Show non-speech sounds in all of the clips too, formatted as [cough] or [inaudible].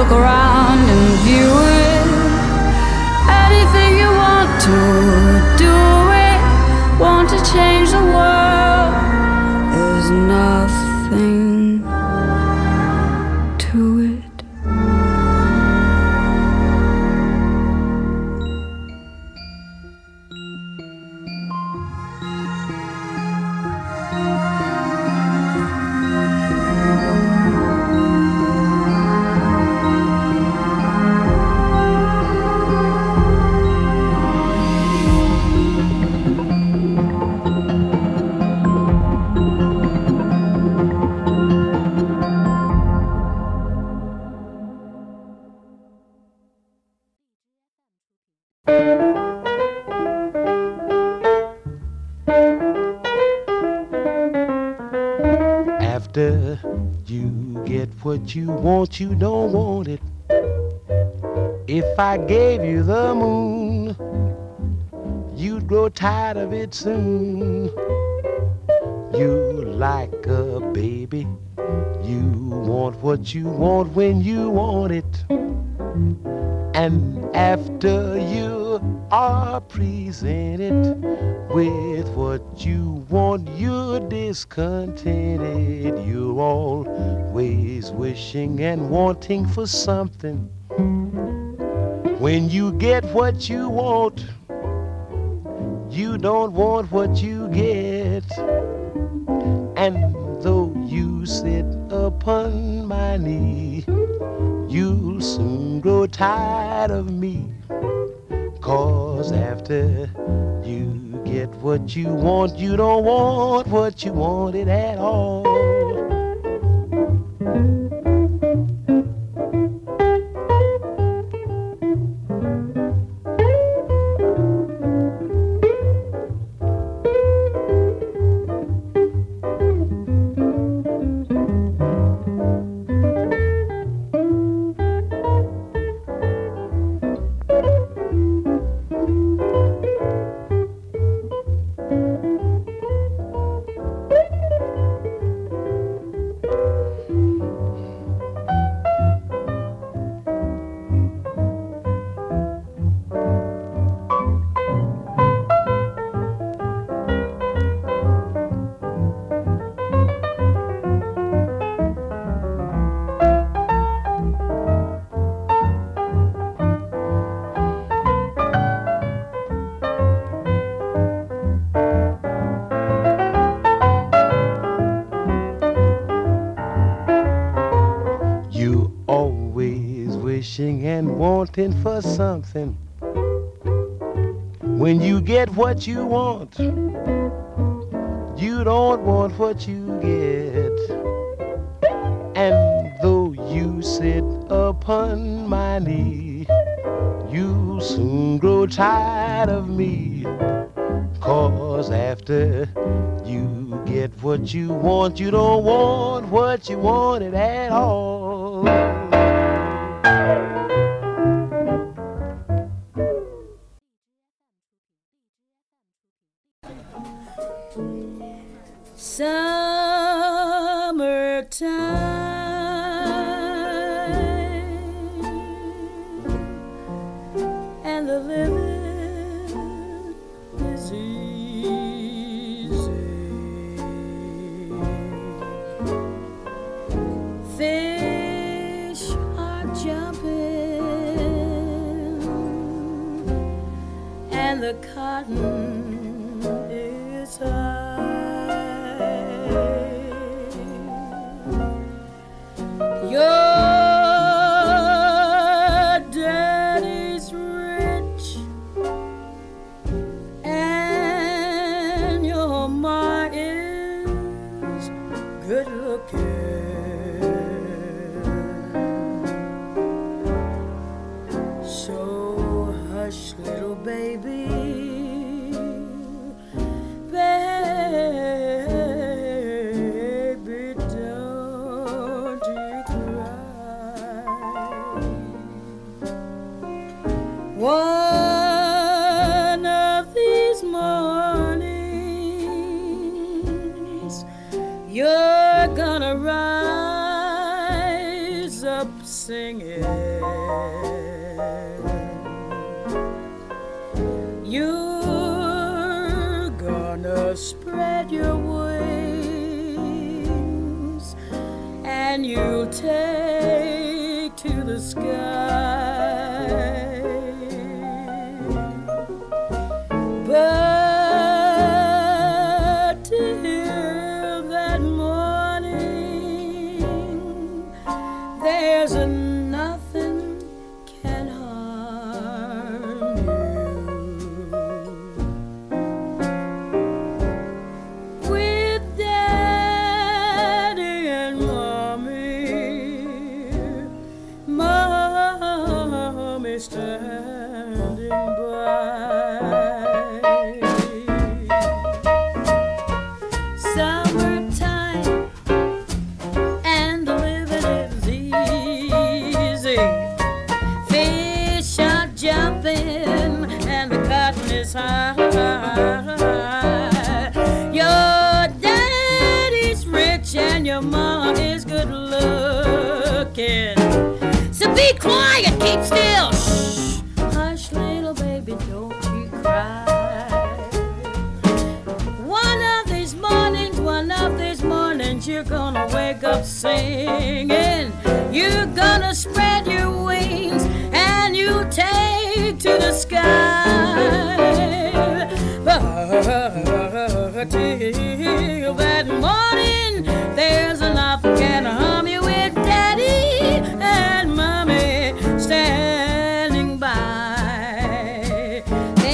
look around. You want you don't want it. If I gave you the moon, you'd grow tired of it soon. You like a baby, you want what you want when you want it. And after you are presented with what you want, you're discontented. You're always wishing and wanting for something. When you get what you want, you don't want what you get. And though you sit upon my knee, you'll soon grow tired of me. Cause after what you want, you don't want what you wanted at all. Wanting for something. When you get what you want, you don't want what you get. And though you sit upon my knee, you soon grow tired of me. Cause after you get what you want, you don't want what you wanted at all.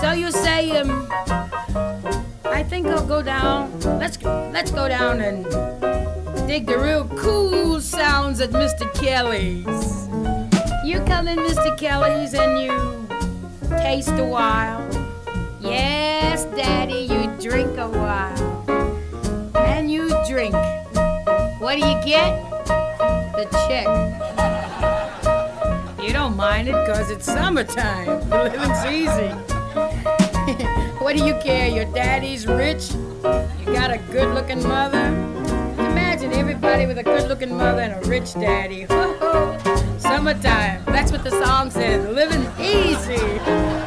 So you say, um, I think I'll go down. Let's let's go down and dig the real cool sounds at Mr. Kelly's. You come in, Mr. Kelly's, and you taste a while. Yes, Daddy, you drink a while. And you drink. What do you get? The check. You don't mind it because it's summertime. [laughs] Living's easy. [laughs] what do you care? Your daddy's rich. You got a good looking mother. Imagine everybody with a good looking mother and a rich daddy. [laughs] Summertime. That's what the song says. Living easy.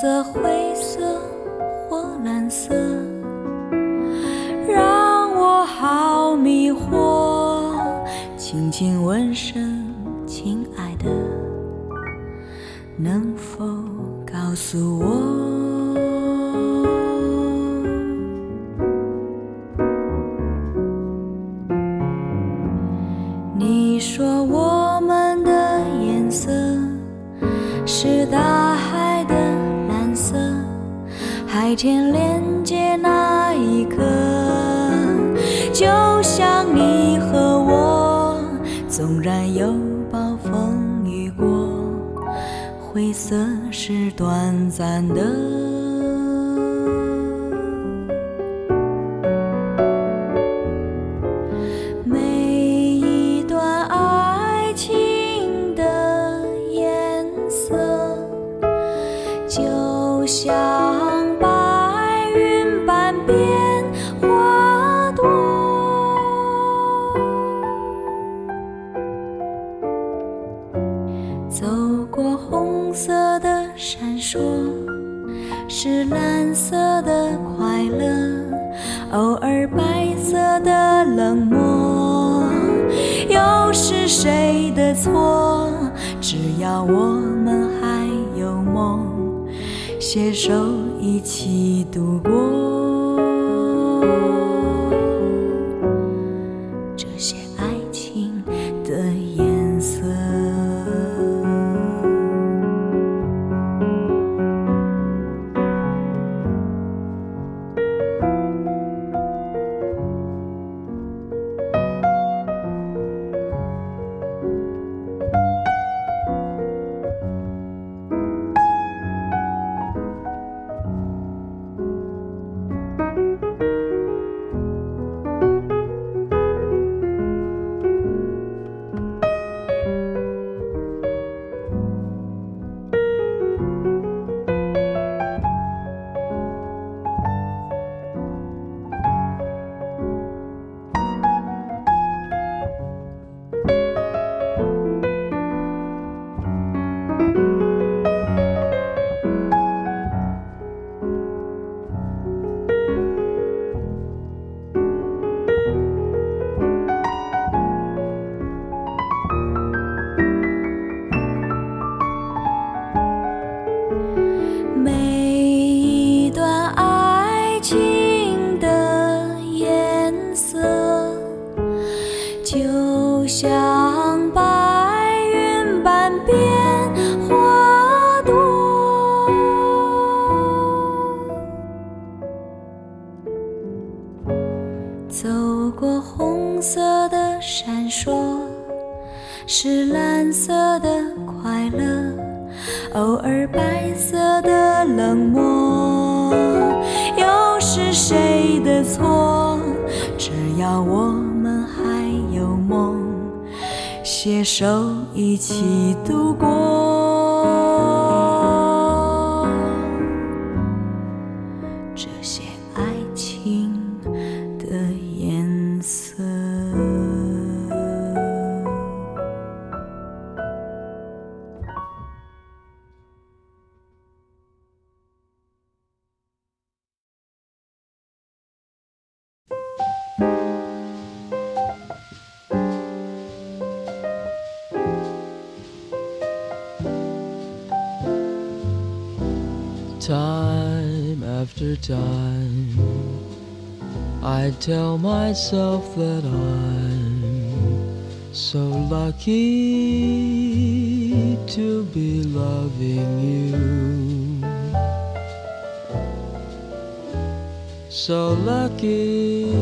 色、灰纵然有暴风雨过，灰色是短暂的。一起度过。Myself that I'm so lucky to be loving you. So lucky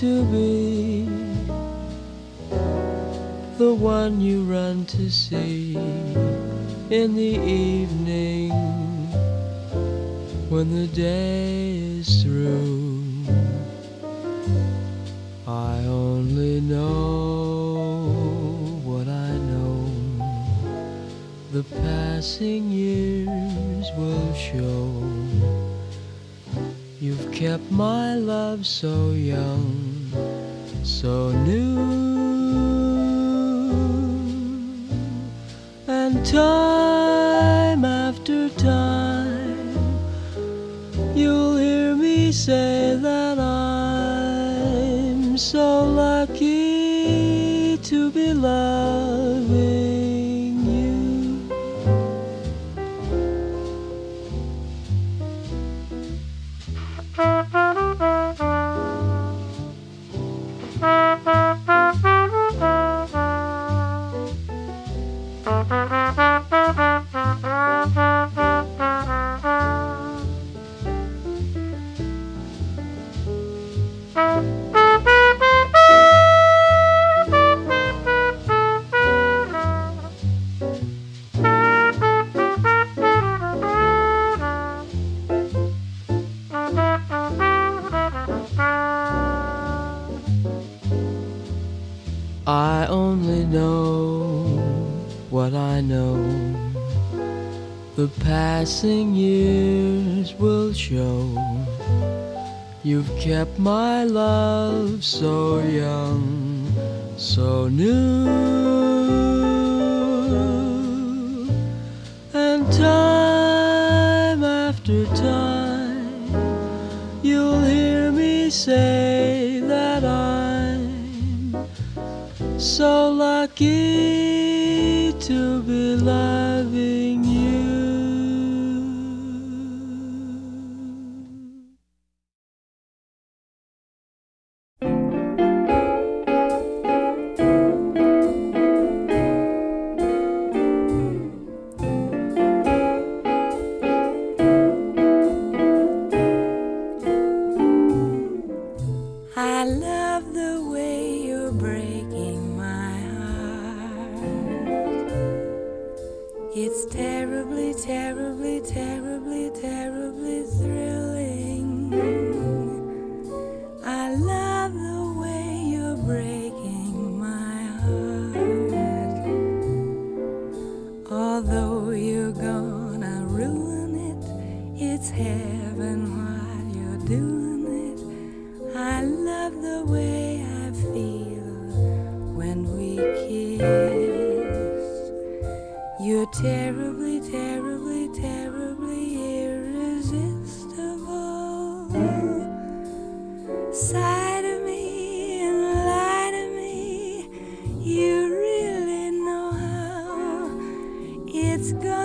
to be the one you run to see in the evening when the day is through. I only know what I know. The passing years will show. You've kept my love so young, so new. And time after time, you'll hear me say that. love. My Let's go.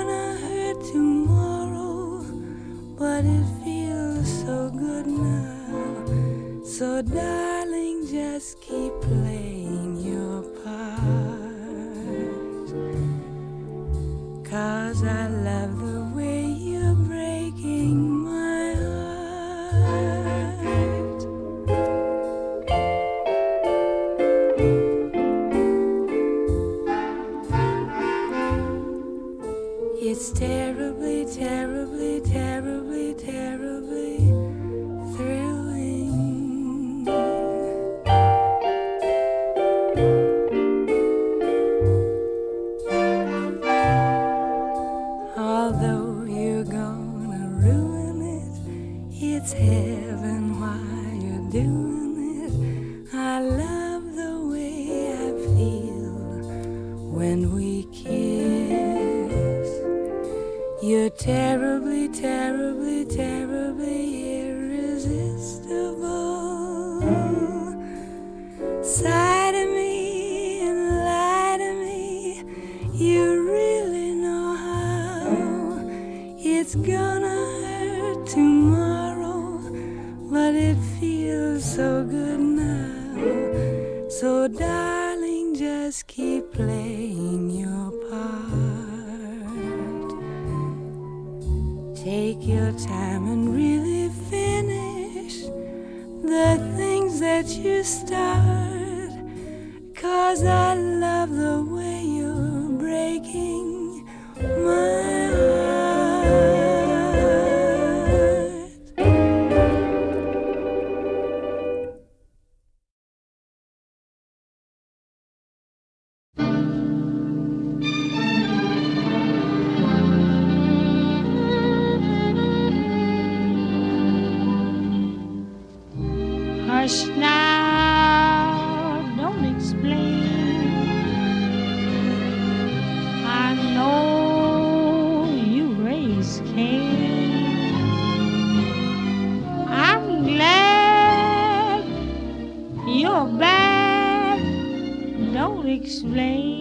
Explain.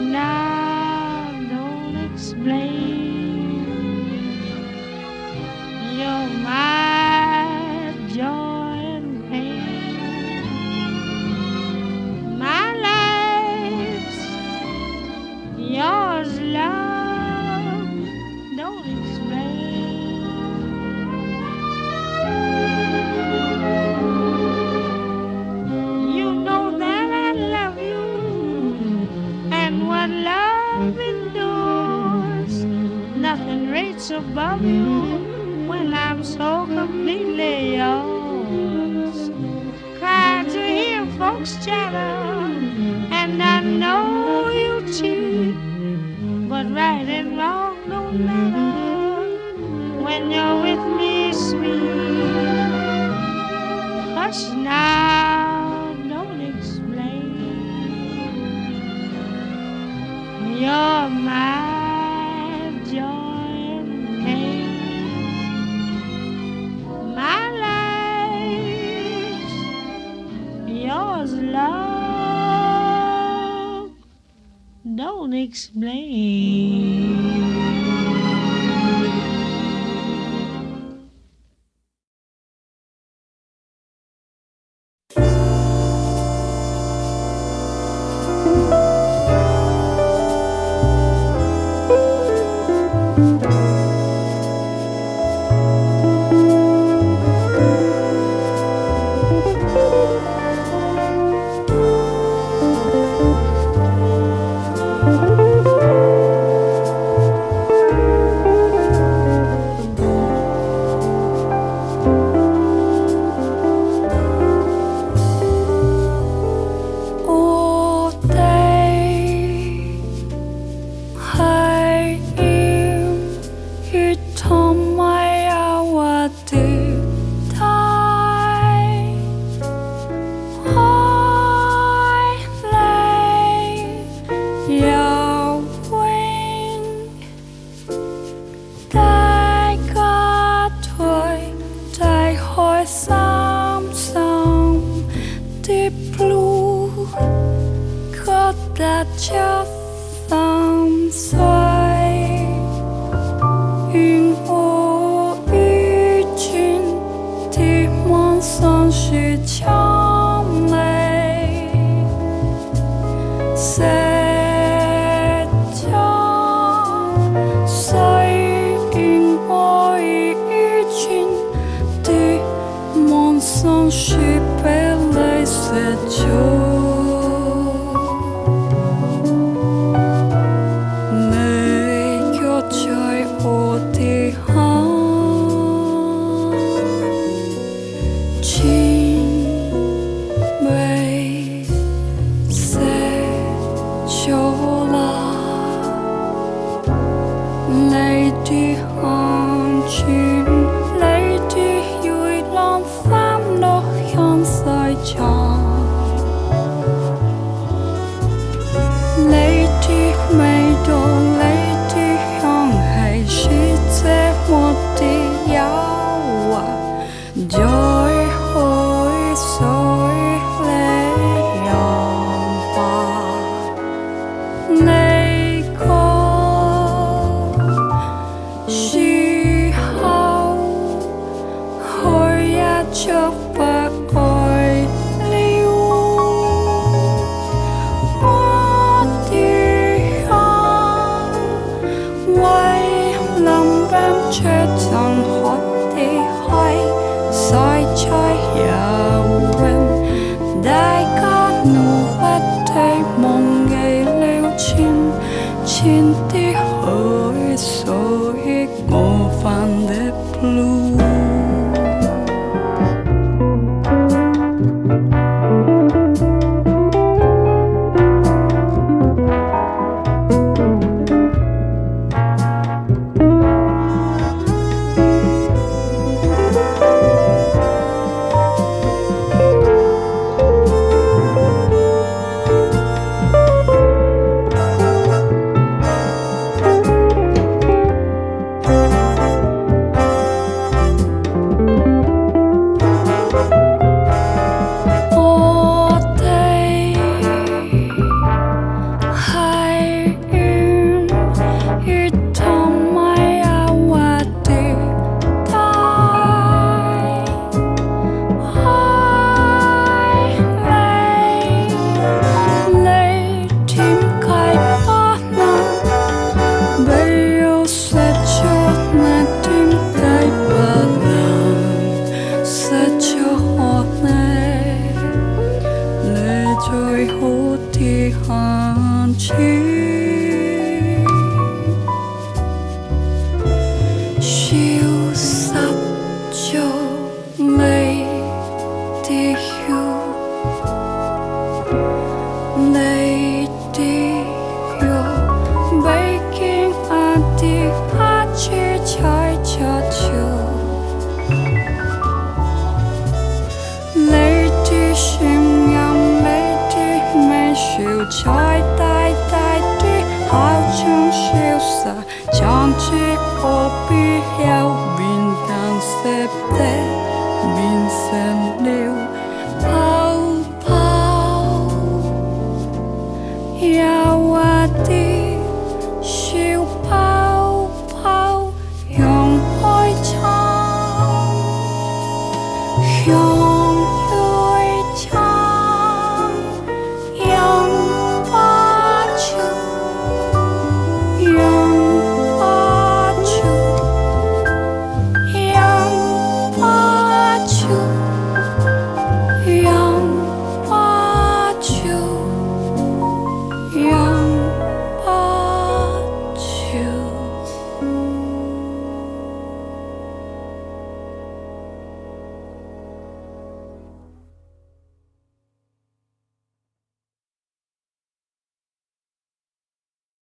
Now, don't explain. Yours, love. Don't explain.